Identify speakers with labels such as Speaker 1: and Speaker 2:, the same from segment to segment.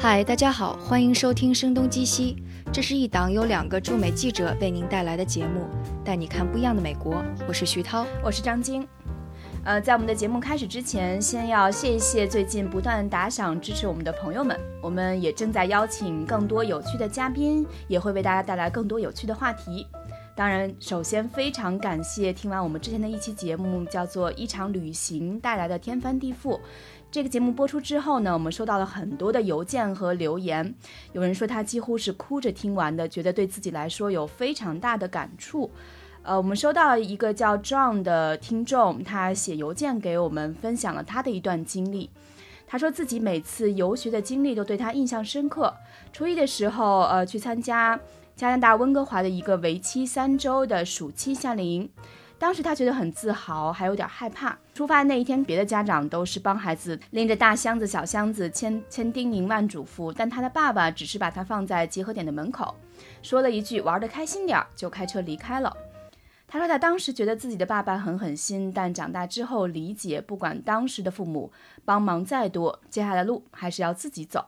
Speaker 1: 嗨，大家好，欢迎收听《声东击西》，这是一档由两个驻美记者为您带来的节目，带你看不一样的美国。我是徐涛，
Speaker 2: 我是张晶。呃，在我们的节目开始之前，先要谢一谢最近不断打赏支持我们的朋友们。我们也正在邀请更多有趣的嘉宾，也会为大家带来更多有趣的话题。当然，首先非常感谢听完我们之前的一期节目，叫做《一场旅行带来的天翻地覆》。这个节目播出之后呢，我们收到了很多的邮件和留言。有人说他几乎是哭着听完的，觉得对自己来说有非常大的感触。呃，我们收到一个叫 John 的听众，他写邮件给我们，分享了他的一段经历。他说自己每次游学的经历都对他印象深刻。初一的时候，呃，去参加加拿大温哥华的一个为期三周的暑期夏令营。当时他觉得很自豪，还有点害怕。出发那一天，别的家长都是帮孩子拎着大箱子、小箱子，千千叮咛万嘱咐，但他的爸爸只是把他放在集合点的门口，说了一句“玩得开心点儿”，就开车离开了。他说他当时觉得自己的爸爸很狠心，但长大之后理解，不管当时的父母帮忙再多，接下来的路还是要自己走。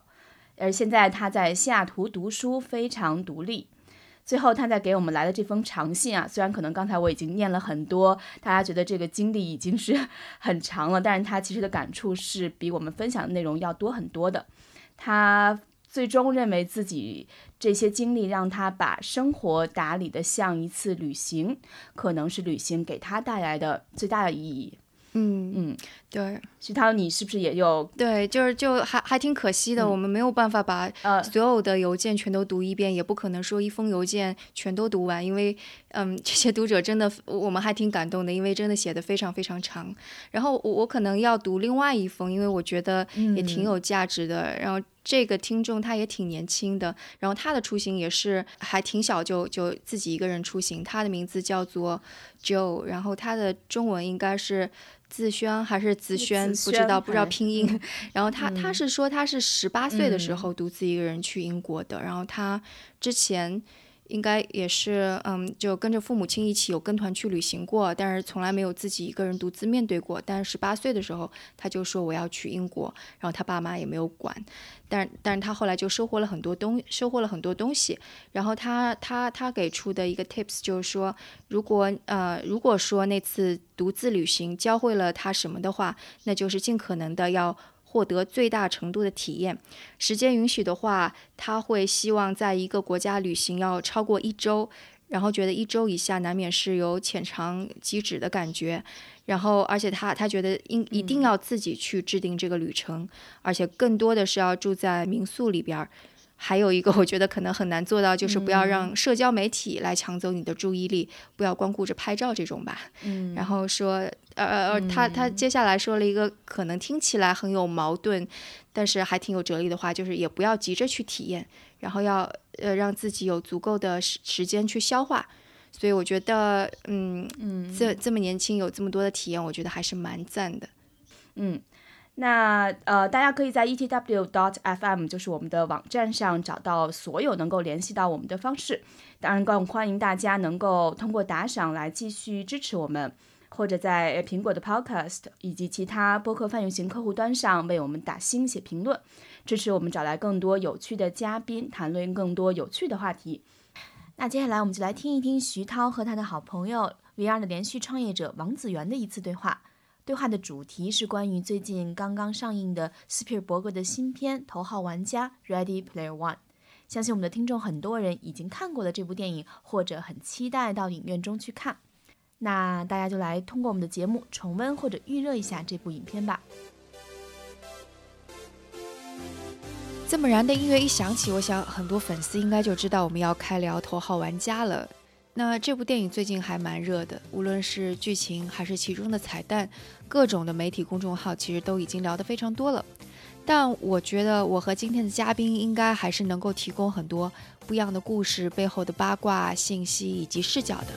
Speaker 2: 而现在他在西雅图读书，非常独立。最后，他在给我们来的这封长信啊，虽然可能刚才我已经念了很多，大家觉得这个经历已经是 很长了，但是他其实的感触是比我们分享的内容要多很多的。他最终认为自己这些经历让他把生活打理的像一次旅行，可能是旅行给他带来的最大的意义。
Speaker 1: 嗯嗯，对，
Speaker 2: 徐涛，你是不是也有？
Speaker 1: 对，就是就还还挺可惜的，我们没有办法把呃所有的邮件全都读一遍，也不可能说一封邮件全都读完，因为嗯，这些读者真的我们还挺感动的，因为真的写的非常非常长。然后我我可能要读另外一封，因为我觉得也挺有价值的。然后这个听众他也挺年轻的，然后他的出行也是还挺小就就自己一个人出行，他的名字叫做 Joe，然后他的中文应该是。自轩还是
Speaker 2: 子
Speaker 1: 轩，不知道不知道拼音。然后他他是说他是十八岁的时候独自一个人去英国的，然后他之前。应该也是，嗯，就跟着父母亲一起有跟团去旅行过，但是从来没有自己一个人独自面对过。但是十八岁的时候，他就说我要去英国，然后他爸妈也没有管。但但是他后来就收获了很多东，收获了很多东西。然后他他他给出的一个 tips 就是说，如果呃如果说那次独自旅行教会了他什么的话，那就是尽可能的要。获得最大程度的体验，时间允许的话，他会希望在一个国家旅行要超过一周，然后觉得一周以下难免是有浅尝即止的感觉，然后而且他他觉得应一定要自己去制定这个旅程，而且更多的是要住在民宿里边儿。还有一个，我觉得可能很难做到，就是不要让社交媒体来抢走你的注意力，不要光顾着拍照这种吧。
Speaker 2: 嗯。
Speaker 1: 然后说，呃呃，他他接下来说了一个可能听起来很有矛盾，但是还挺有哲理的话，就是也不要急着去体验，然后要呃让自己有足够的时时间去消化。所以我觉得，嗯嗯，这这么年轻有这么多的体验，我觉得还是蛮赞的。
Speaker 2: 嗯。那呃，大家可以在 etw.dot.fm 就是我们的网站上找到所有能够联系到我们的方式。当然，更欢迎大家能够通过打赏来继续支持我们，或者在苹果的 Podcast 以及其他播客泛用型客户端上为我们打星写评论，支持我们找来更多有趣的嘉宾，谈论更多有趣的话题。那接下来我们就来听一听徐涛和他的好朋友 VR 的连续创业者王子源的一次对话。对话的主题是关于最近刚刚上映的斯皮尔伯格的新片《头号玩家》（Ready Player One）。相信我们的听众很多人已经看过了这部电影，或者很期待到影院中去看。那大家就来通过我们的节目重温或者预热一下这部影片吧。
Speaker 1: 这么燃的音乐一响起，我想很多粉丝应该就知道我们要开聊《头号玩家》了。那这部电影最近还蛮热的，无论是剧情还是其中的彩蛋，各种的媒体公众号其实都已经聊得非常多了。但我觉得我和今天的嘉宾应该还是能够提供很多不一样的故事背后的八卦信息以及视角的。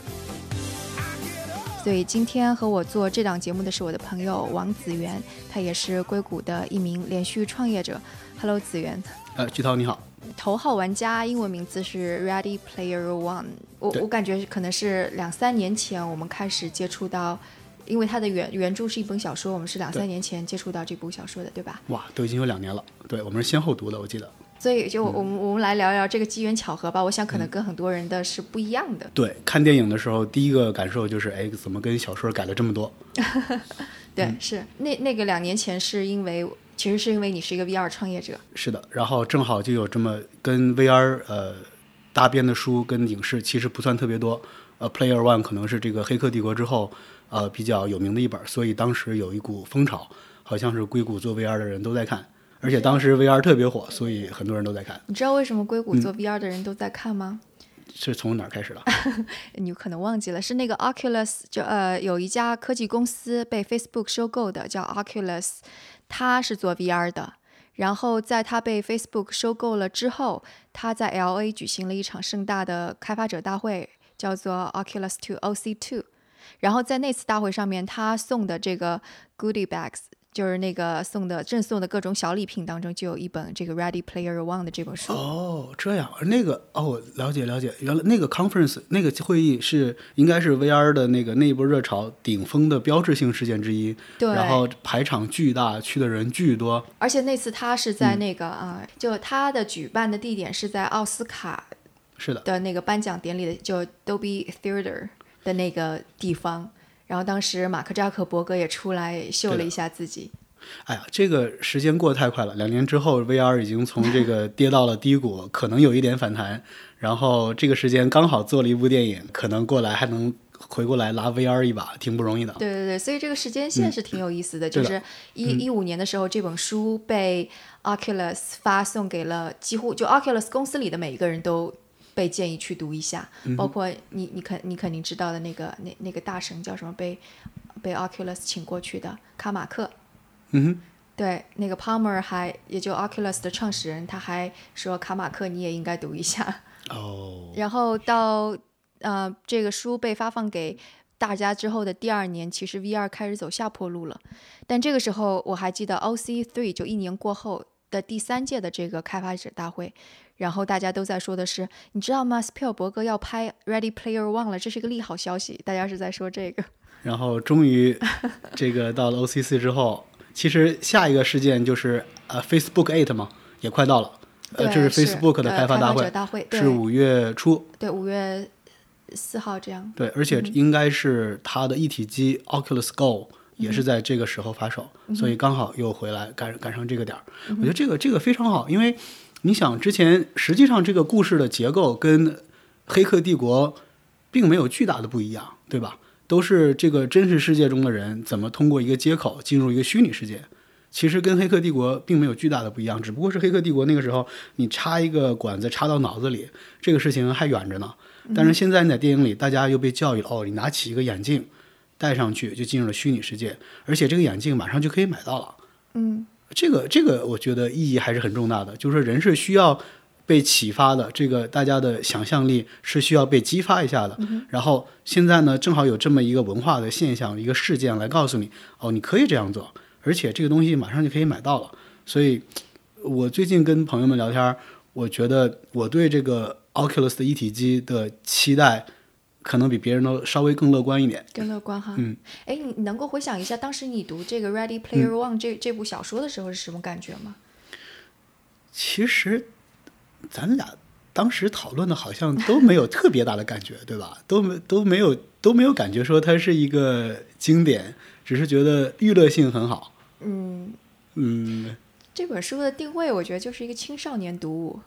Speaker 1: 所以今天和我做这档节目的是我的朋友王子源，他也是硅谷的一名连续创业者。Hello，子源。
Speaker 3: 呃，巨涛你好。
Speaker 1: 头号玩家英文名字是 Ready Player One，我我感觉可能是两三年前我们开始接触到，因为它的原原著是一本小说，我们是两三年前接触到这部小说的，对吧？
Speaker 3: 哇，都已经有两年了，对我们是先后读的，我记得。
Speaker 1: 所以就我们、我们来聊聊这个机缘巧合吧。我想可能跟很多人的是不一样的。
Speaker 3: 对，看电影的时候，第一个感受就是，哎，怎么跟小说改了这么多？
Speaker 1: 对，是那那个两年前是因为，其实是因为你是一个 VR 创业者。
Speaker 3: 是的，然后正好就有这么跟 VR 呃搭边的书跟影视，其实不算特别多。呃，Player One 可能是这个《黑客帝国》之后呃比较有名的一本，所以当时有一股风潮，好像是硅谷做 VR 的人都在看，而且当时 VR 特别火，所以很多人都在看。
Speaker 1: 你知道为什么硅谷做 VR 的人都在看吗？
Speaker 3: 是从哪儿开始的？
Speaker 1: 你可能忘记了，是那个 Oculus，就呃有一家科技公司被 Facebook 收购的，叫 Oculus，它是做 VR 的。然后在他被 Facebook 收购了之后，他在 LA 举行了一场盛大的开发者大会，叫做 Oculus to O C Two。然后在那次大会上面，他送的这个 Goodie Bags。就是那个送的赠送的各种小礼品当中，就有一本这个《Ready Player One》的这本书。
Speaker 3: 哦，这样，那个哦，了解了解，原来那个 conference 那个会议是应该是 VR 的那个那一波热潮顶峰的标志性事件之一。
Speaker 1: 对。
Speaker 3: 然后排场巨大，去的人巨多。
Speaker 1: 而且那次他是在那个啊，就他的举办的地点是在奥斯卡，
Speaker 3: 是的
Speaker 1: 的那个颁奖典礼的，就 Dolby Theater 的那个地方。然后当时马克扎克伯格也出来秀了一下自己。
Speaker 3: 哎呀，这个时间过得太快了，两年之后，VR 已经从这个跌到了低谷，可能有一点反弹。然后这个时间刚好做了一部电影，可能过来还能回过来拉 VR 一把，挺不容易的。
Speaker 1: 对对对，所以这个时间线是挺有意思的。就是一一五年的时候，这本书被 Oculus 发送给了几乎就 Oculus 公司里的每一个人都。被建议去读一下，包括你，你肯你肯定知道的那个那那个大神叫什么？被被 Oculus 请过去的卡马克。
Speaker 3: 嗯，
Speaker 1: 对，那个 Palmer 还也就 Oculus 的创始人，他还说卡马克你也应该读一下。
Speaker 3: 哦。
Speaker 1: 然后到呃这个书被发放给大家之后的第二年，其实 VR 开始走下坡路了。但这个时候我还记得 OC Three 就一年过后的第三届的这个开发者大会。然后大家都在说的是，你知道吗？斯皮尔伯格要拍《Ready Player One》了，这是一个利好消息。大家是在说这个。
Speaker 3: 然后终于，这个到了 OCC 之后，其实下一个事件就是呃，Facebook Eight 嘛，也快到了。呃，这是 Facebook 的开发
Speaker 1: 大
Speaker 3: 会，
Speaker 1: 大会
Speaker 3: 是五月初。
Speaker 1: 对，五月四号这样。
Speaker 3: 对，而且应该是它的一体机 Oculus Go 也是在这个时候发售，所以刚好又回来赶赶上这个点儿。我觉得这个这个非常好，因为。你想，之前实际上这个故事的结构跟《黑客帝国》并没有巨大的不一样，对吧？都是这个真实世界中的人怎么通过一个接口进入一个虚拟世界，其实跟《黑客帝国》并没有巨大的不一样，只不过是《黑客帝国》那个时候你插一个管子插到脑子里，这个事情还远着呢。但是现在你在电影里，大家又被教育哦，你拿起一个眼镜戴上去就进入了虚拟世界，而且这个眼镜马上就可以买到了。
Speaker 1: 嗯。
Speaker 3: 这个这个我觉得意义还是很重大的，就是说人是需要被启发的，这个大家的想象力是需要被激发一下的。然后现在呢，正好有这么一个文化的现象、一个事件来告诉你，哦，你可以这样做，而且这个东西马上就可以买到了。所以，我最近跟朋友们聊天，我觉得我对这个 Oculus 的一体机的期待。可能比别人都稍微更乐观一点，
Speaker 1: 更乐观哈。
Speaker 3: 嗯，
Speaker 1: 哎，你能够回想一下当时你读这个《Ready Player One》这这部小说的时候是什么感觉吗？
Speaker 3: 其实，咱俩当时讨论的好像都没有特别大的感觉，对吧？都没都没有都没有感觉说它是一个经典，只是觉得娱乐性很好。
Speaker 1: 嗯
Speaker 3: 嗯，
Speaker 1: 这本书的定位，我觉得就是一个青少年读物，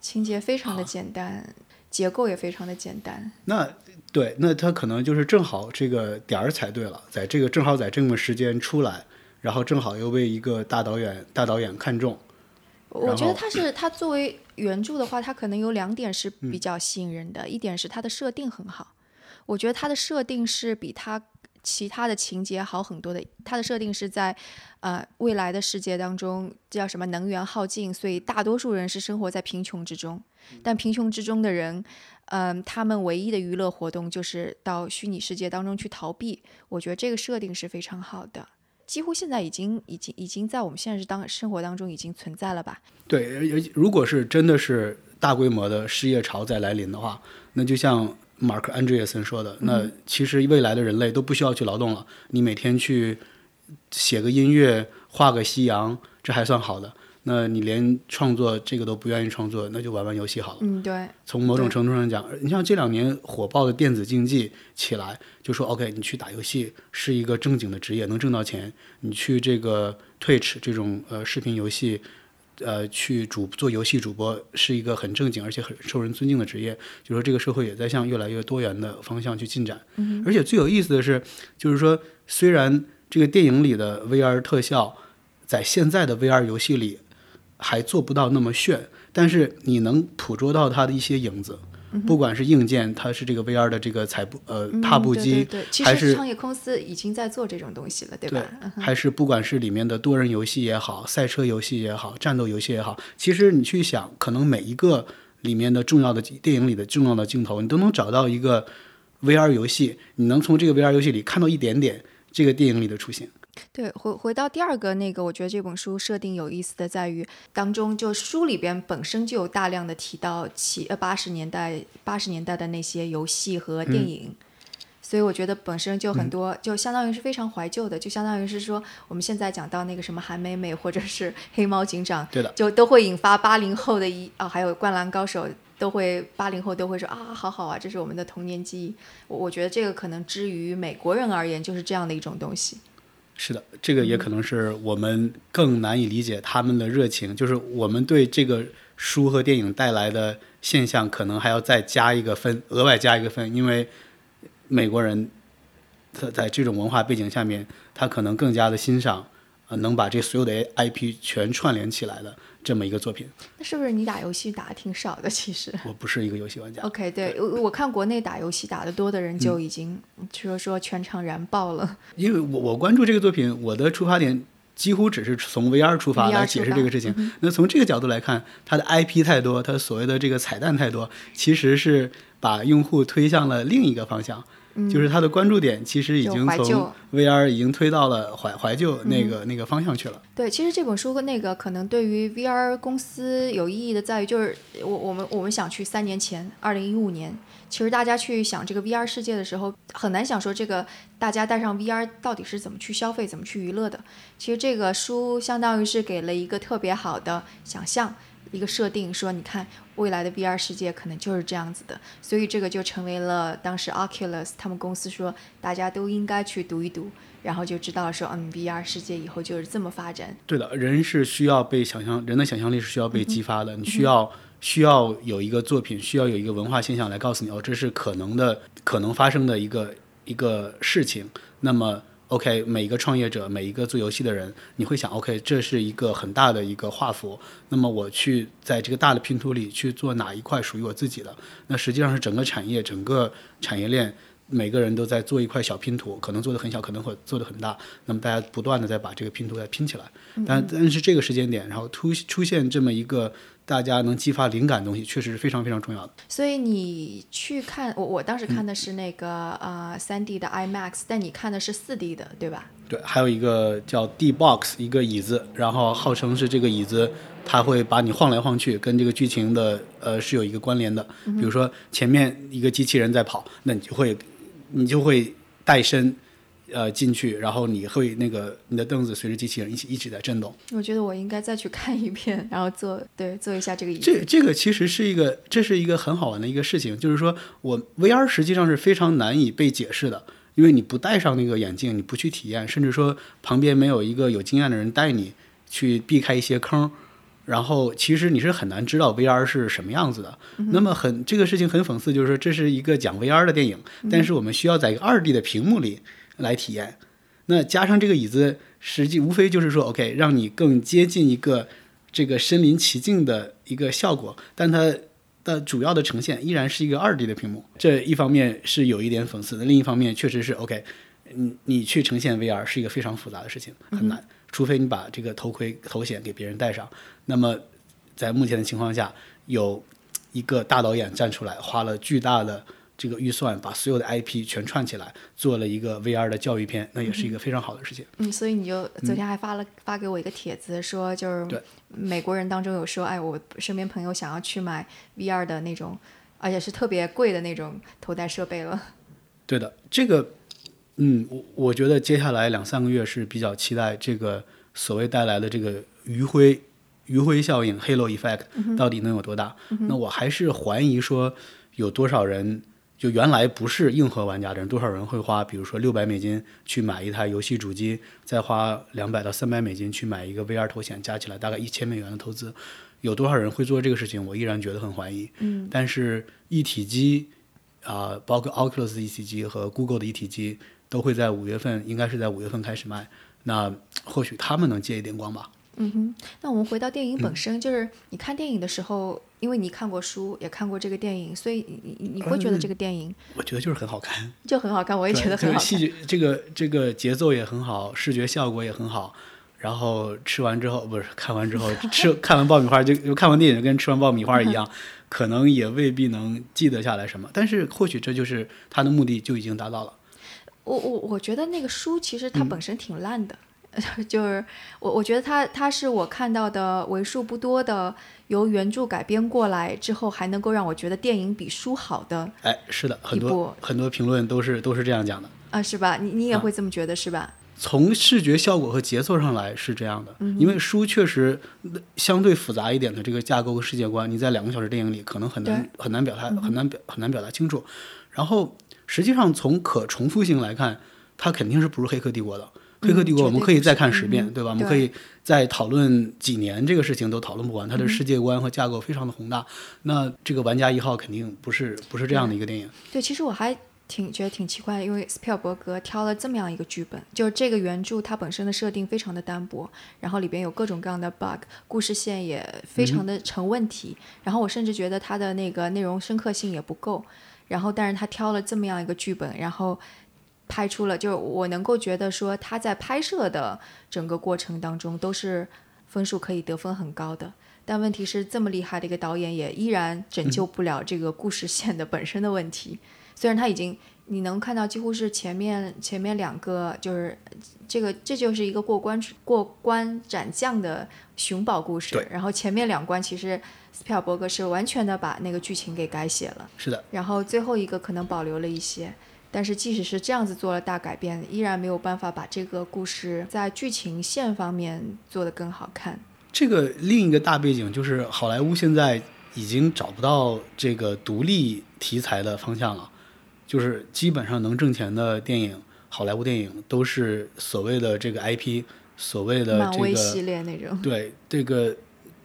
Speaker 1: 情节非常的简单。结构也非常的简单。
Speaker 3: 那对，那他可能就是正好这个点儿踩对了，在这个正好在这么时间出来，然后正好又被一个大导演大导演看中。
Speaker 1: 我觉得他是他作为原著的话，他可能有两点是比较吸引人的，一点是他的设定很好。我觉得他的设定是比他其他的情节好很多的。它的设定是在呃未来的世界当中，叫什么能源耗尽，所以大多数人是生活在贫穷之中。但贫穷之中的人，嗯，他们唯一的娱乐活动就是到虚拟世界当中去逃避。我觉得这个设定是非常好的，几乎现在已经、已经、已经在我们现实当生活当中已经存在了吧？
Speaker 3: 对，如果是真的是大规模的失业潮再来临的话，那就像马克·安德烈森说的，那其实未来的人类都不需要去劳动了，你每天去写个音乐、画个夕阳，这还算好的。那你连创作这个都不愿意创作，那就玩玩游戏好了。
Speaker 1: 嗯，对，
Speaker 3: 从某种程度上讲，你像这两年火爆的电子竞技起来，就说 OK，你去打游戏是一个正经的职业，能挣到钱。你去这个 Twitch 这种呃视频游戏，呃去主做游戏主播是一个很正经而且很受人尊敬的职业。就说这个社会也在向越来越多元的方向去进展。
Speaker 1: 嗯，
Speaker 3: 而且最有意思的是，就是说虽然这个电影里的 VR 特效在现在的 VR 游戏里。还做不到那么炫，但是你能捕捉到它的一些影子，不管是硬件，它是这个 VR 的这个踩步呃踏步机，还是
Speaker 1: 创业公司已经在做这种东西了，对
Speaker 3: 吧？还是不管是里面的多人游戏也好，赛车游戏也好，战斗游戏也好，其实你去想，可能每一个里面的重要的电影里的重要的镜头，你都能找到一个 VR 游戏，你能从这个 VR 游戏里看到一点点这个电影里的出现。
Speaker 1: 对，回回到第二个那个，我觉得这本书设定有意思的在于，当中就书里边本身就有大量的提到七呃八十年代八十年代的那些游戏和电影，所以我觉得本身就很多，就相当于是非常怀旧的，就相当于是说我们现在讲到那个什么韩美美或者是黑猫警长，
Speaker 3: 对的，
Speaker 1: 就都会引发八零后的一啊，还有灌篮高手都会八零后都会说啊，好好啊，这是我们的童年记忆。我我觉得这个可能之于美国人而言，就是这样的一种东西。
Speaker 3: 是的，这个也可能是我们更难以理解他们的热情，就是我们对这个书和电影带来的现象，可能还要再加一个分，额外加一个分，因为美国人他在这种文化背景下面，他可能更加的欣赏，呃，能把这所有的 IP 全串联起来的。这么一个作品，
Speaker 1: 那是不是你打游戏打的挺少的？其实
Speaker 3: 我不是一个游戏玩家。
Speaker 1: OK，对我我看国内打游戏打的多的人就已经说说全场燃爆了。
Speaker 3: 因为我我关注这个作品，我的出发点几乎只是从 VR 出发来解释这个事情。那从这个角度来看，它的 IP 太多，它所谓的这个彩蛋太多，其实是把用户推向了另一个方向。就是它的关注点其实已经从 VR 已经推到了怀怀旧那个那个方向去了。
Speaker 1: 对，其实这本书和那个可能对于 VR 公司有意义的在于，就是我我们我们想去三年前，二零一五年，其实大家去想这个 VR 世界的时候，很难想说这个大家带上 VR 到底是怎么去消费、怎么去娱乐的。其实这个书相当于是给了一个特别好的想象。一个设定说，你看未来的 VR 世界可能就是这样子的，所以这个就成为了当时 Oculus 他们公司说大家都应该去读一读，然后就知道说，嗯，VR 世界以后就是这么发展。
Speaker 3: 对的，人是需要被想象，人的想象力是需要被激发的。你需要需要有一个作品，需要有一个文化现象来告诉你，哦，这是可能的，可能发生的一个一个事情。那么。OK，每一个创业者，每一个做游戏的人，你会想，OK，这是一个很大的一个画幅。那么我去在这个大的拼图里去做哪一块属于我自己的？那实际上是整个产业、整个产业链，每个人都在做一块小拼图，可能做的很小，可能会做的很大。那么大家不断的在把这个拼图再拼起来。但但是这个时间点，然后突出现这么一个。大家能激发灵感的东西，确实是非常非常重要的。
Speaker 1: 所以你去看我，我当时看的是那个呃三 D 的 IMAX，但你看的是四 D 的，对吧？
Speaker 3: 对，还有一个叫 D Box，一个椅子，然后号称是这个椅子，它会把你晃来晃去，跟这个剧情的呃是有一个关联的。比如说前面一个机器人在跑，那你就会你就会带身。呃，进去，然后你会那个你的凳子随着机器人一起一直在震动。
Speaker 1: 我觉得我应该再去看一遍，然后做对做一下这个。
Speaker 3: 这这个其实是一个，这是一个很好玩的一个事情，就是说我 VR 实际上是非常难以被解释的，因为你不戴上那个眼镜，你不去体验，甚至说旁边没有一个有经验的人带你去避开一些坑，然后其实你是很难知道 VR 是什么样子的。那么很这个事情很讽刺，就是说这是一个讲 VR 的电影，但是我们需要在一个二 D 的屏幕里。来体验，那加上这个椅子，实际无非就是说，OK，让你更接近一个这个身临其境的一个效果，但它的主要的呈现依然是一个二 D 的屏幕。这一方面是有一点讽刺的，另一方面确实是 OK，你你去呈现 VR 是一个非常复杂的事情，很难，除非你把这个头盔头显给别人戴上。那么在目前的情况下，有一个大导演站出来，花了巨大的。这个预算把所有的 IP 全串起来，做了一个 VR 的教育片，那也是一个非常好的事情。
Speaker 1: 嗯，所以你就昨天还发了发给我一个帖子，说就是美国人当中有说，哎，我身边朋友想要去买 VR 的那种，而且是特别贵的那种头戴设备了。
Speaker 3: 对的，这个，嗯，我我觉得接下来两三个月是比较期待这个所谓带来的这个余晖。余晖效应 （halo effect） 到底能有多大？那我还是怀疑说，有多少人就原来不是硬核玩家的人，多少人会花，比如说六百美金去买一台游戏主机，再花两百到三百美金去买一个 VR 头显，加起来大概一千美元的投资，有多少人会做这个事情？我依然觉得很怀疑。
Speaker 1: 嗯，
Speaker 3: 但是一体机啊、包括 Oculus 的一体机和 Google 的一体机都会在五月份，应该是在五月份开始卖。那或许他们能借一点光吧。
Speaker 1: 嗯哼，那我们回到电影
Speaker 3: 嗯
Speaker 1: 本身，就是你看电影的时候，因为你看过书，也看过这个电影，所以你你你会觉得这个电影
Speaker 3: 我觉得就是很好看，
Speaker 1: 就很好看，我也觉得很好看。
Speaker 3: 这个 戏剧，这个这个节奏也很好，视觉效果也很好。然后吃完之后，不是看完之后吃 看完爆米花就就看完电影就跟吃完爆米花一样，可能也未必能记得下来什么。但是或许这就是他的目的就已经达到了。
Speaker 1: 我我我觉得那个书其实
Speaker 3: 嗯
Speaker 1: 它本身挺烂的，就是我我觉得它它是我看到的为数不多的由原著改编过来之后还能够让我觉得电影比书好的
Speaker 3: 哎，是的，很多很多评论都是都是这样讲的。
Speaker 1: 啊，是吧？你你也
Speaker 3: 啊
Speaker 1: 会这么觉得是吧？
Speaker 3: 从视觉效果和节奏上来是这样的，
Speaker 1: 嗯
Speaker 3: 因为书确实呃相对复杂一点的这个架构和世界观，你在两个小时电影里可能很难很难表达很难表很难表达清楚。然后实际上从可重复性来看，它肯定是不如《黑客帝国》的。黑客帝国》我们可以再看十遍，
Speaker 1: 嗯
Speaker 3: 对吧？我们可以再讨论几年，这个事情都讨论不完。它的世界观和架构非常的宏大。那这个玩家一号肯定不是不是这样的一个电影。
Speaker 1: 对，其实我还挺觉得挺奇怪的，因为斯皮尔伯格挑了这么样一个剧本，就是这个原著它本身的设定非常的单薄，然后里边有各种各样的 bug，故事线也非常的成问题，然后我甚至觉得它的那个内容深刻性也不够，然后但是他挑了这么样一个剧本，然后。拍出了，就是我能够觉得说他在拍摄的整个过程当中都是分数可以得分很高的，但问题是这么厉害的一个导演也依然拯救不了这个故事线的本身的问题。虽然他已经你能看到几乎是前面前面两个就是这个这就是一个过关过关斩将的寻宝故事，然后前面两关其实斯皮尔伯格是完全的把那个剧情给改写了，
Speaker 3: 是的，
Speaker 1: 然后最后一个可能保留了一些。但是即使是这样子做了大改变，依然没有办法把这个故事在剧情线方面做得更好看。
Speaker 3: 这个另一个大背景就是好莱坞现在已经找不到这个独立题材的方向了，就是基本上能挣钱的电影，好莱坞电影都是所谓的这个 IP，所谓的这
Speaker 1: 漫威系
Speaker 3: 个
Speaker 1: 列那种
Speaker 3: 对这个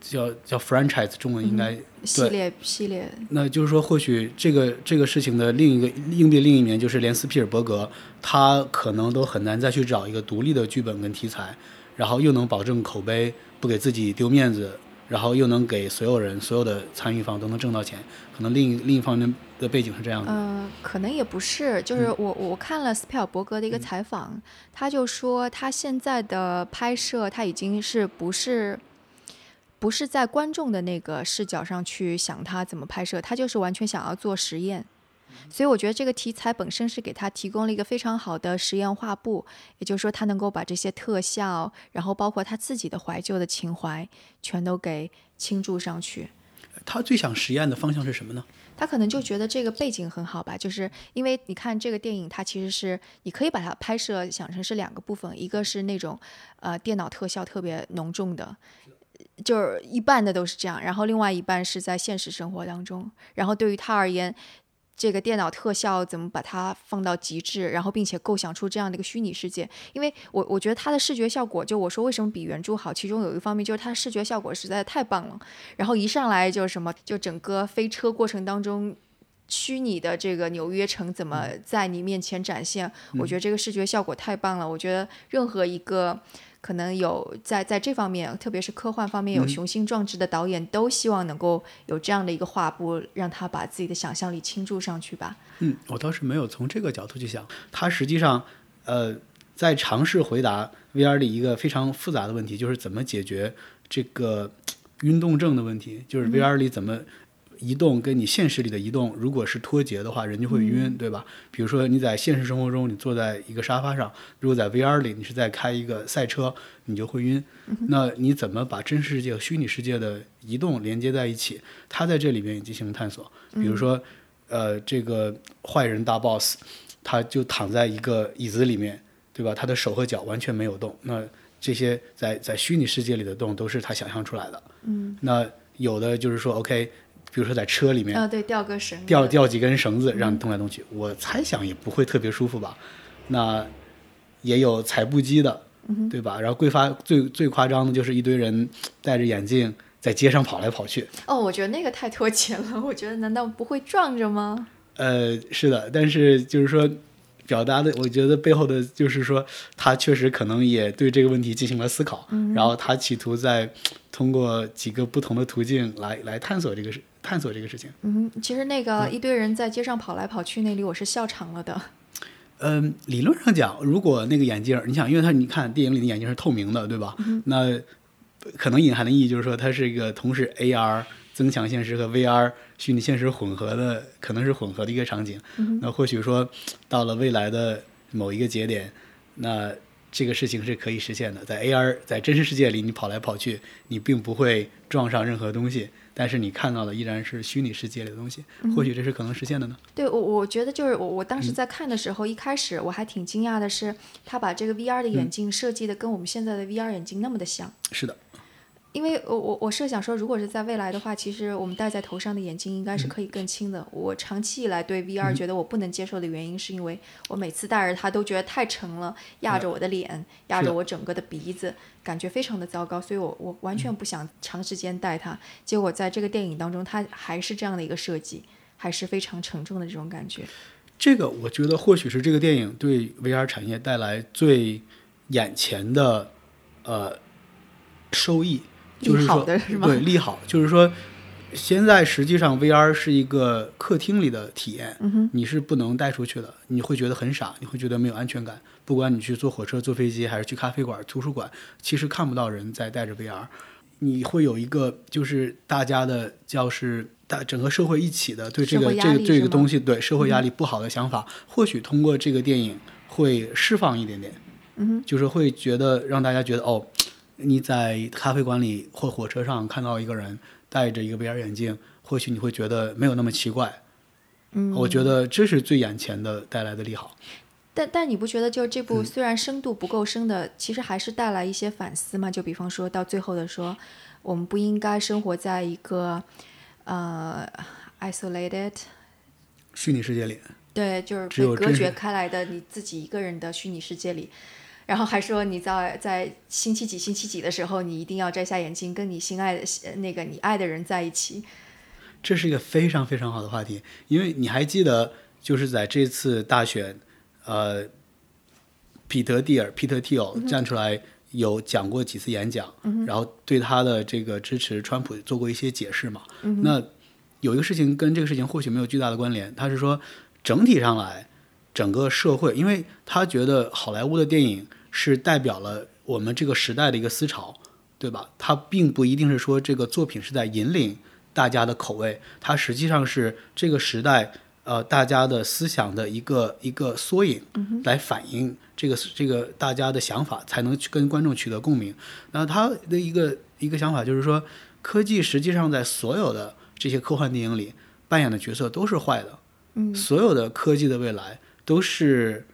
Speaker 3: 叫叫 franchise，中文应该、
Speaker 1: 系列系列，
Speaker 3: 那就是说，或许这个这个事情的另一个硬币另一面，就是连斯皮尔伯格他可能都很难再去找一个独立的剧本跟题材，然后又能保证口碑，不给自己丢面子，然后又能给所有人、所有的参与方都能挣到钱。可能另一另一方面的背景是这样的。
Speaker 1: 呃，可能也不是，就是我我看了斯皮尔伯格的一个采访，他就说他现在的拍摄他已经是不是不是在观众的那个视角上去想他怎么拍摄，他就是完全想要做实验。所以我觉得这个题材本身是给他提供了一个非常好的实验画布，也就是说他能够把这些特效，然后包括他自己的怀旧的情怀，全都给倾注上去。
Speaker 3: 他最想实验的方向是什么呢？
Speaker 1: 他可能就觉得这个背景很好吧，就是因为你看这个电影，它其实是你可以把它拍摄想成是两个部分，一个是那种呃电脑特效特别浓重的，就是一半的都是这样，然后另外一半是在现实生活当中，然后对于他而言。这个电脑特效怎么把它放到极致，然后并且构想出这样的一个虚拟世界？因为我我觉得它的视觉效果，就我说为什么比原著好，其中有一方面就是它视觉效果实在太棒了。然后一上来就是什么，就整个飞车过程当中，虚拟的这个纽约城怎么在你面前展现？我觉得这个视觉效果太棒了。我觉得任何一个可能有在在这方面，特别是科幻方面有雄心壮志的导演，都希望能够有这样的一个画布，让他把自己的想象力倾注上去吧。
Speaker 3: 嗯，我倒是没有从这个角度去想。他实际上，呃，在尝试回答 VR 里一个非常复杂的问题，就是怎么解决这个运动症的问题，就是 VR 里怎么。移动跟你现实里的移动，如果是脱节的话，人就会晕，对吧？比如说你在现实生活中，你坐在一个沙发上，如果在 VR 里你是在开一个赛车，你就会晕。那你怎么把真实世界和虚拟世界的移动连接在一起？他在这里面也进行了探索。比如说，呃，这个坏人大 boss，他就躺在一个椅子里面，对吧？他的手和脚完全没有动。那这些在在虚拟世界里的动都是他想象出来的。嗯，那有的就是说，OK，比如说在车里面
Speaker 1: 啊，对，吊个绳，
Speaker 3: 吊吊几根绳子让你动来动去，我猜想也不会特别舒服吧。那也有踩步机的，对吧？然后贵发最最夸张的就是一堆人戴着眼镜在街上跑来跑去。
Speaker 1: 哦，我觉得那个太脱节了。我觉得难道不会撞着吗？
Speaker 3: 呃，是的，但是就是说。表达的，我觉得背后的就是说，他确实可能也对这个问题进行了思考，然后他企图在通过几个不同的途径来来探索这个事，探索这个事情。
Speaker 1: 嗯，其实那个一堆人在街上跑来跑去那里，我是笑场了的。
Speaker 3: 嗯，理论上讲，如果那个眼镜，你想，因为它你看电影里的眼镜是透明的，对吧？那可能隐含的意义就是说，它是一个同时 AR。增强现实和 VR 虚拟现实混合的，可能是混合的一个场景。那或许说，到了未来的某一个节点，那这个事情是可以实现的。在 AR 在真实世界里，你跑来跑去，你并不会撞上任何东西，但是你看到的依然是虚拟世界里的东西。或许这是可能实现的呢？
Speaker 1: 对我，我觉得就是我，我当时在看的时候，一开始我还挺惊讶的，是他把这个 VR 的眼镜设计的跟我们现在的 VR 眼镜那么的像。
Speaker 3: 是的。
Speaker 1: 因为我我我设想说，如果是在未来的话，其实我们戴在头上的眼镜应该是可以更轻的。我长期以来对 VR 觉得我不能接受的原因，是因为我每次戴着它都觉得太沉了，压着我的脸，压着我整个的鼻子，感觉非常的糟糕，所以我我完全不想长时间戴它。结果在这个电影当中，它还是这样的一个设计，还是非常沉重的这种感觉。
Speaker 3: 这个我觉得或许是这个电影对 VR 产业带来最眼前的呃收益。就是说，对利好，就是说，现在实际上 VR 是一个客厅里的体验，你是不能带出去的，你会觉得很傻，你会觉得没有安全感。不管你去坐火车、坐飞机，还是去咖啡馆、图书馆，其实看不到人在带着 VR，你会有一个就是大家的教室，大整个社会一起的对这个这个这个东西，对社会压力不好的想法，或许通过这个电影会释放一点点，
Speaker 1: 嗯，
Speaker 3: 就是会觉得让大家觉得哦。你在咖啡馆里或火车上看到一个人戴着一个 VR 眼镜，或许你会觉得没有那么奇怪。
Speaker 1: 嗯，
Speaker 3: 我觉得这是最眼前的带来的利好。
Speaker 1: 但但你不觉得，就这部虽然深度不够深的，其实还是带来一些反思吗？就比方说到最后的说，我们不应该生活在一个呃 isolated
Speaker 3: 虚拟世界里。
Speaker 1: 对，就是被隔绝开来的你自己一个人的虚拟世界里。然后还说你在在星期几星期几的时候，你一定要摘下眼镜，跟你心爱的那个你爱的人在一起。
Speaker 3: 这是一个非常非常好的话题，因为你还记得，就是在这次大选，呃，彼得蒂尔 （Peter Thiel） 站出来有讲过几次演讲，然后对他的这个支持川普做过一些解释嘛。那有一个事情跟这个事情或许没有巨大的关联，他是说整体上来。整个社会，因为他觉得好莱坞的电影是代表了我们这个时代的一个思潮，对吧？它并不一定是说这个作品是在引领大家的口味，它实际上是这个时代呃大家的思想的一个一个缩影，来反映这个这个大家的想法，才能去跟观众取得共鸣。那他的一个一个想法就是说，科技实际上在所有的这些科幻电影里扮演的角色都是坏的，
Speaker 1: 嗯，
Speaker 3: 所有的科技的未来。都是，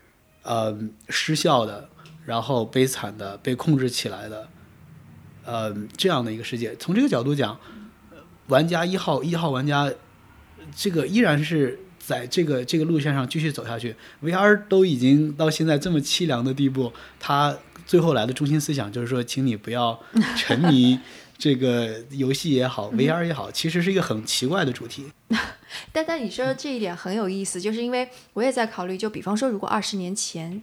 Speaker 3: 呃，失效的，然后悲惨的，被控制起来的，呃，这样的一个世界。从这个角度讲，玩家一号一号玩家，这个依然是在这个这个路线上继续走下去。VR 都已经到现在这么凄凉的地步，他最后来的中心思想就是说，请你不要沉迷。这个游戏也好，VR 也好，其实是一个很奇怪的主题。
Speaker 1: 但但你说的这一点很有意思，就是因为我也在考虑，就比方说，如果二十年前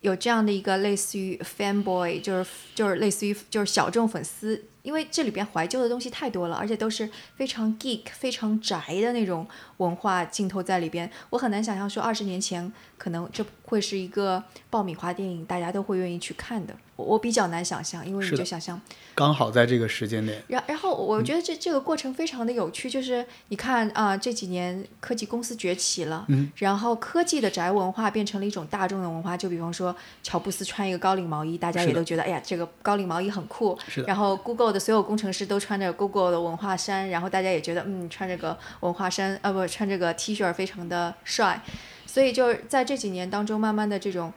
Speaker 1: 有这样的一个类似于 fanboy，就是就是类似于就是小众粉丝。因为这里边怀旧的东西太多了，而且都是非常 geek、非常宅的那种文化镜头在里边。我很难想象说二十年前可能这会是一个爆米花电影，大家都会愿意去看的。我我比较难想象，因为你就想象
Speaker 3: 刚好在这个时间点。
Speaker 1: 然然后我觉得这这个过程非常的有趣，就是你看啊这几年科技公司崛起了，
Speaker 3: 嗯，
Speaker 1: 然后科技的宅文化变成了一种大众的文化。就比方说乔布斯穿一个高领毛衣，大家也都觉得哎呀这个高领毛衣很酷。
Speaker 3: 是的。
Speaker 1: 然后 Google。的所有工程师都穿着 Google 的文化衫，然后大家也觉得，嗯，穿这个文化衫，呃，不，穿这个 T 恤非常的帅，所以就在这几年当中，慢慢的这种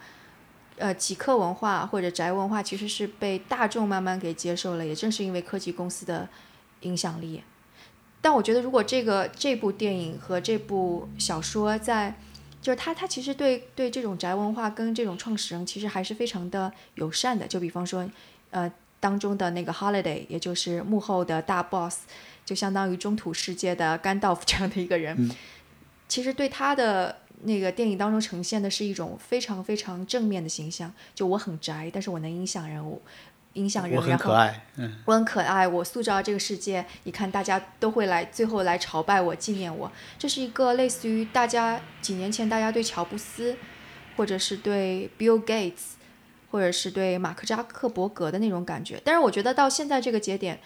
Speaker 1: 呃极客文化或者宅文化其实是被大众慢慢给接受了，也正是因为科技公司的影响力。但我觉得，如果这个这部电影和这部小说在，就是他他其实对对这种宅文化跟这种创始人其实还是非常的友善的。就比方说，呃，当中的那个 Holiday，也就是幕后的大 boss，就相当于中土世界的甘道夫这样的一个人，其实对他的那个电影当中呈现的是一种非常非常正面的形象。就我很宅，但是我能影响人物。影响人，
Speaker 3: 我很可爱，嗯，
Speaker 1: 我很可爱，我塑造这个世界，你看大家都会来，最后来朝拜我，纪念我。这是一个类似于大家几年前大家对乔布斯，或者是对 Bill Gates，或者是对马克扎克伯格的那种感觉。但是我觉得到现在这个节点。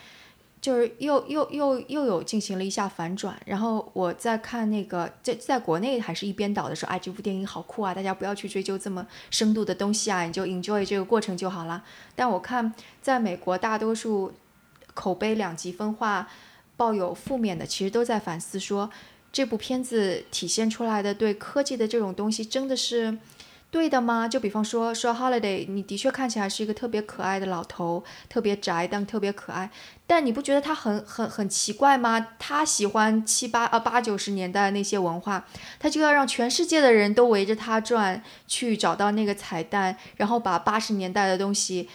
Speaker 1: 就是又又又又有进行了一下反转，然后我在看那个在在国内还是一边倒的时候，哎，这部电影好酷啊！大家不要去追究这么深度的东西啊，你就 enjoy 这个过程就好了。但我看在美国，大多数口碑两极分化、抱有负面的，其实都在反思说，这部片子体现出来的对科技的这种东西，真的是。对的吗？就比方说说 Holiday，你的确看起来是一个特别可爱的老头，特别宅，但特别可爱。但你不觉得他很很很奇怪吗？他喜欢七八啊八九十年代那些文化，他就要让全世界的人都围着他转，去找到那个彩蛋，然后把八十年代的东西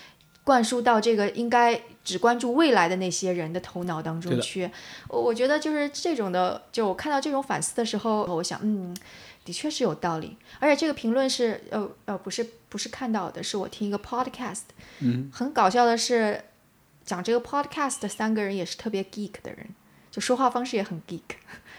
Speaker 1: 灌输到这个应该只关注未来的那些人的头脑当中去。我觉得就是这种的，就我看到这种反思的时候，我想，嗯。的确是有道理，而且这个评论是呃呃不是不是看到的，是我听一个 podcast，
Speaker 3: 嗯，
Speaker 1: 很搞笑的是，讲这个 podcast 的三个人也是特别 geek 的人，就说话方式也很 geek，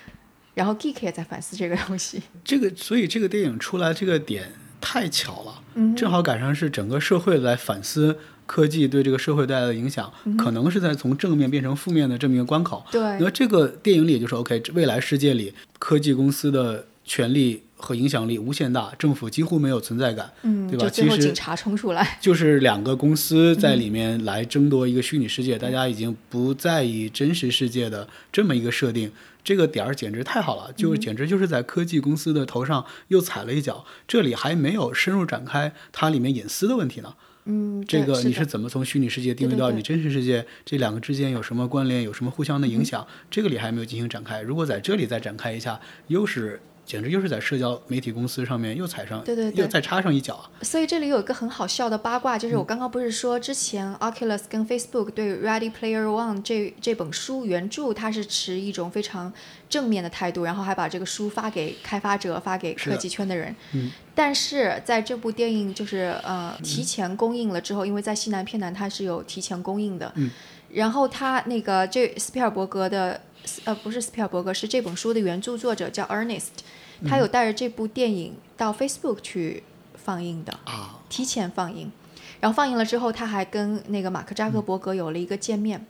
Speaker 1: 然后 geek 也在反思这个东西。
Speaker 3: 这个所以这个电影出来这个点太巧了，嗯，正好赶上是整个社会在反思科技对这个社会带来的影响，可能是在从正面变成负面的这么一个关口。
Speaker 1: 对，
Speaker 3: 那这个电影里就是 OK，未来世界里科技公司的。权力和影响力无限大，政府几乎没有存在感，
Speaker 1: 嗯，
Speaker 3: 对吧？
Speaker 1: 其实警察冲出来，
Speaker 3: 就是两个公司在里面来争夺一个虚拟世界，大家已经不在意真实世界的这么一个设定，这个点儿简直太好了，就简直就是在科技公司的头上又踩了一脚。这里还没有深入展开它里面隐私的问题呢，
Speaker 1: 嗯，
Speaker 3: 这个你
Speaker 1: 是
Speaker 3: 怎么从虚拟世界定位到你真实世界？这两个之间有什么关联？有什么互相的影响？这个里还没有进行展开。如果在这里再展开一下，又是。简直就是在社交媒体公司上面又踩上，
Speaker 1: 对对对，
Speaker 3: 又再插上一脚啊！
Speaker 1: 所以这里有一个很好笑的八卦，就是我刚刚不是说之前 Oculus 跟 Facebook 对 Ready Player One 这这本书原著，它是持一种非常正面的态度，然后还把这个书发给开发者，发给科技圈的人。
Speaker 3: 嗯。
Speaker 1: 但是在这部电影就是呃提前公映了之后，因为在西南偏南它是有提前公映的。
Speaker 3: 嗯。
Speaker 1: 然后他那个这斯皮尔伯格的。呃，不是斯皮尔伯格，是这本书的原著作者叫 Ernest，他有带着这部电影到 Facebook 去放映的
Speaker 3: 啊，
Speaker 1: 提前放映，然后放映了之后，他还跟那个马克扎克伯格有了一个见面，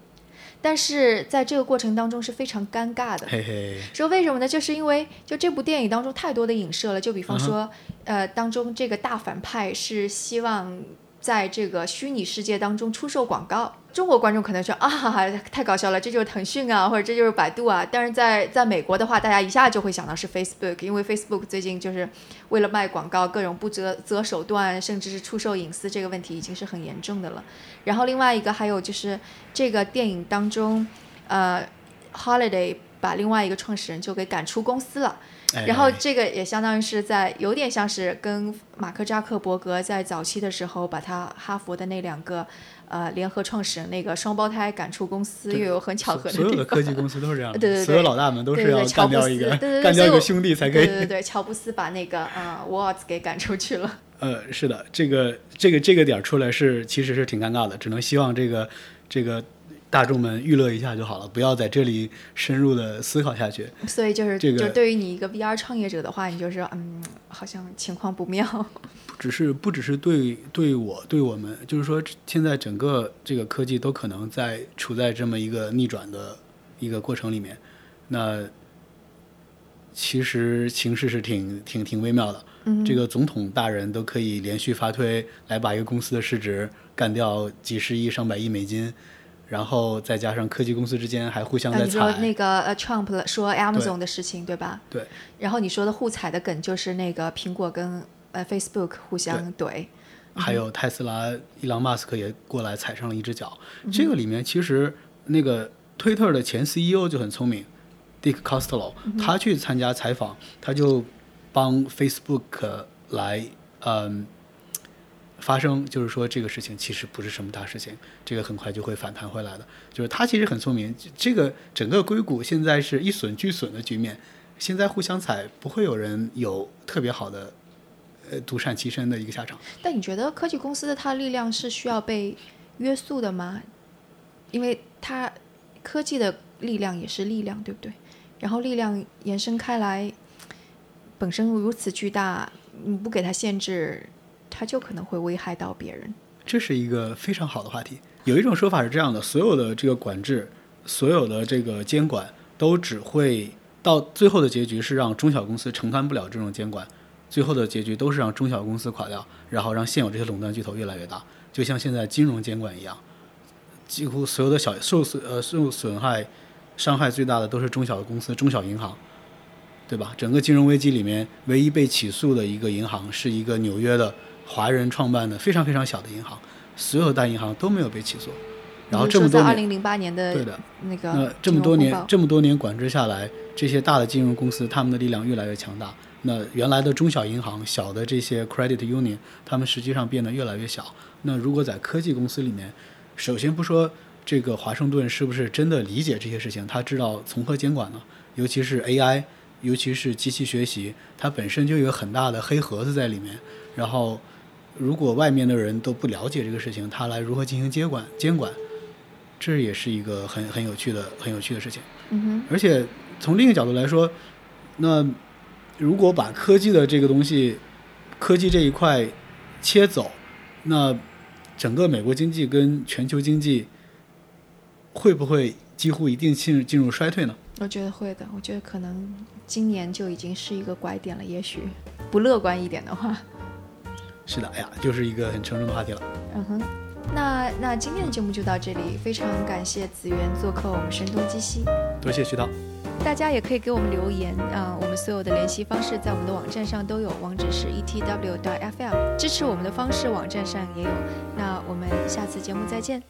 Speaker 1: 但是在这个过程当中是非常尴尬的，
Speaker 3: 嘿嘿，
Speaker 1: 说为什么呢？就是因为就这部电影当中太多的影射了，就比方说，呃，当中这个大反派是希望。在这个虚拟世界当中出售广告，中国观众可能说啊，太搞笑了，这就是腾讯啊，或者这就是百度啊。但是在在美国的话，大家一下就会想到是 Facebook，因为 Facebook 最近就是为了卖广告，各种不择择手段，甚至是出售隐私这个问题已经是很严重的了。然后另外一个还有就是这个电影当中，呃，Holiday 把另外一个创始人就给赶出公司了。然后这个也相当于是在有点像是跟马克扎克伯格在早期的时候把他哈佛的那两个呃联合创始人那个双胞胎赶出公司，又有很巧合的
Speaker 3: 所有的科技公司都是这样，
Speaker 1: 对对对，
Speaker 3: 所有老大们都是要 干掉一个
Speaker 1: 干
Speaker 3: 掉一个兄弟才可以。
Speaker 1: 对对对，乔布斯把那个啊沃兹给赶出去了。
Speaker 3: 呃，是的，这个这个这个点出来是其实是挺尴尬的，只能希望这个这个。大众们娱乐一下就好了，不要在这里深入的思考下去。
Speaker 1: 所以就是，
Speaker 3: 这个，
Speaker 1: 就对于你一个 VR 创业者的话，你就是，嗯，好像情况不妙。
Speaker 3: 不只是，不只是对对我对我们，就是说，现在整个这个科技都可能在处在这么一个逆转的一个过程里面。那其实形势是挺挺挺微妙的。
Speaker 1: 嗯。
Speaker 3: 这个总统大人都可以连续发推来把一个公司的市值干掉几十亿上百亿美金。然后再加上科技公司之间还互相在踩。
Speaker 1: 你说那个呃，Trump 说 Amazon 的事情，对吧？
Speaker 3: 对。
Speaker 1: 然后你说的互踩的梗就是那个苹果跟呃 Facebook 互相怼。
Speaker 3: 还有特斯拉，伊朗马斯克也过来踩上了一只脚。这个里面其实那个推特的前 CEO 就很聪明，Dick Costolo，他去参加采访，他就帮 Facebook 来嗯。发生就是说这个事情其实不是什么大事情，这个很快就会反弹回来的。就是他其实很聪明，这个整个硅谷现在是一损俱损的局面，现在互相踩，不会有人有特别好的呃独善其身的一个下场。
Speaker 1: 但你觉得科技公司的它的力量是需要被约束的吗？因为它科技的力量也是力量，对不对？然后力量延伸开来，本身如此巨大，你不给它限制。它就可能会危害到别人，
Speaker 3: 这是一个非常好的话题。有一种说法是这样的：所有的这个管制，所有的这个监管，都只会到最后的结局是让中小公司承担不了这种监管，最后的结局都是让中小公司垮掉，然后让现有这些垄断巨头越来越大。就像现在金融监管一样，几乎所有的小受损呃受损害、伤害最大的都是中小公司、中小银行，对吧？整个金融危机里面，唯一被起诉的一个银行是一个纽约的。华人创办的非常非常小的银行，所有大银行都没有被起诉。然后这么多年，
Speaker 1: 二零零八年的
Speaker 3: 对的
Speaker 1: 那个
Speaker 3: 那这么多年这么多年管制下来，这些大的金融公司他们的力量越来越强大。那原来的中小银行、小的这些 credit union，他们实际上变得越来越小。那如果在科技公司里面，首先不说这个华盛顿是不是真的理解这些事情，他知道从何监管呢？尤其是 AI，尤其是机器学习，它本身就有很大的黑盒子在里面，然后。如果外面的人都不了解这个事情，他来如何进行接管？监管，这也是一个很很有趣的、很有趣的事情。
Speaker 1: 嗯哼。
Speaker 3: 而且从另一个角度来说，那如果把科技的这个东西、科技这一块切走，那整个美国经济跟全球经济会不会几乎一定进进入衰退呢？
Speaker 1: 我觉得会的。我觉得可能今年就已经是一个拐点了。也许不乐观一点的话。
Speaker 3: 是的，哎呀，就是一个很沉重的话题了。
Speaker 1: 嗯哼，那那今天的节目就到这里，非常感谢子源做客我们声东击西。
Speaker 3: 多谢徐导。
Speaker 1: 大家也可以给我们留言啊，我们所有的联系方式在我们的网站上都有，网址是 etw.fm，支持我们的方式网站上也有。那我们下次节目再见。